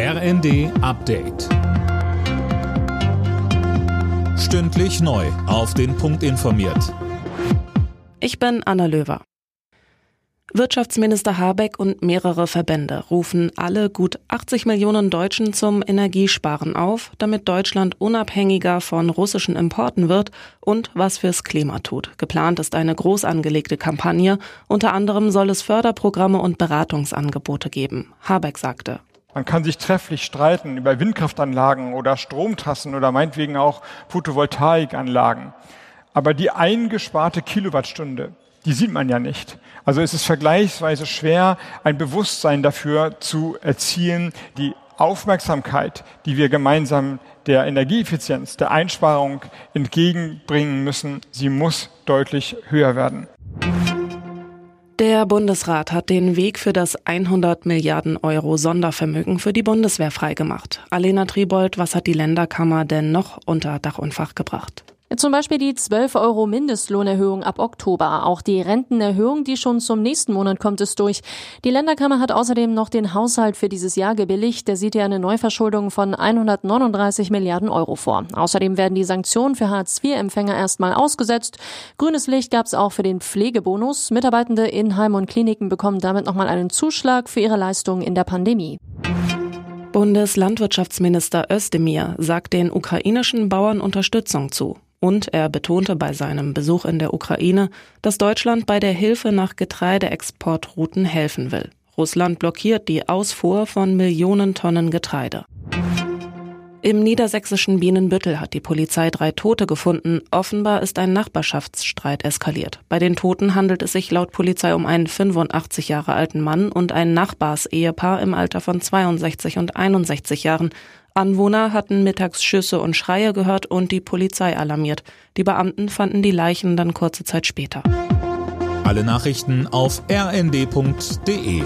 RND Update. Stündlich neu. Auf den Punkt informiert. Ich bin Anna Löwer. Wirtschaftsminister Habeck und mehrere Verbände rufen alle gut 80 Millionen Deutschen zum Energiesparen auf, damit Deutschland unabhängiger von russischen Importen wird und was fürs Klima tut. Geplant ist eine groß angelegte Kampagne. Unter anderem soll es Förderprogramme und Beratungsangebote geben. Habeck sagte. Man kann sich trefflich streiten über Windkraftanlagen oder Stromtassen oder meinetwegen auch Photovoltaikanlagen. Aber die eingesparte Kilowattstunde, die sieht man ja nicht. Also es ist vergleichsweise schwer, ein Bewusstsein dafür zu erzielen, die Aufmerksamkeit, die wir gemeinsam der Energieeffizienz, der Einsparung entgegenbringen müssen, sie muss deutlich höher werden. Der Bundesrat hat den Weg für das 100 Milliarden Euro Sondervermögen für die Bundeswehr freigemacht. Alena Tribold, was hat die Länderkammer denn noch unter Dach und Fach gebracht? Zum Beispiel die 12 Euro Mindestlohnerhöhung ab Oktober. Auch die Rentenerhöhung, die schon zum nächsten Monat kommt, ist durch. Die Länderkammer hat außerdem noch den Haushalt für dieses Jahr gebilligt. Der sieht ja eine Neuverschuldung von 139 Milliarden Euro vor. Außerdem werden die Sanktionen für Hartz-IV-Empfänger erstmal ausgesetzt. Grünes Licht gab es auch für den Pflegebonus. Mitarbeitende in Heim und Kliniken bekommen damit nochmal einen Zuschlag für ihre Leistungen in der Pandemie. Bundeslandwirtschaftsminister Özdemir sagt den ukrainischen Bauern Unterstützung zu. Und er betonte bei seinem Besuch in der Ukraine, dass Deutschland bei der Hilfe nach Getreideexportrouten helfen will. Russland blockiert die Ausfuhr von Millionen Tonnen Getreide. Im niedersächsischen Bienenbüttel hat die Polizei drei Tote gefunden. Offenbar ist ein Nachbarschaftsstreit eskaliert. Bei den Toten handelt es sich laut Polizei um einen 85 Jahre alten Mann und ein Nachbarsehepaar im Alter von 62 und 61 Jahren. Anwohner hatten mittags Schüsse und Schreie gehört und die Polizei alarmiert. Die Beamten fanden die Leichen dann kurze Zeit später. Alle Nachrichten auf rnd.de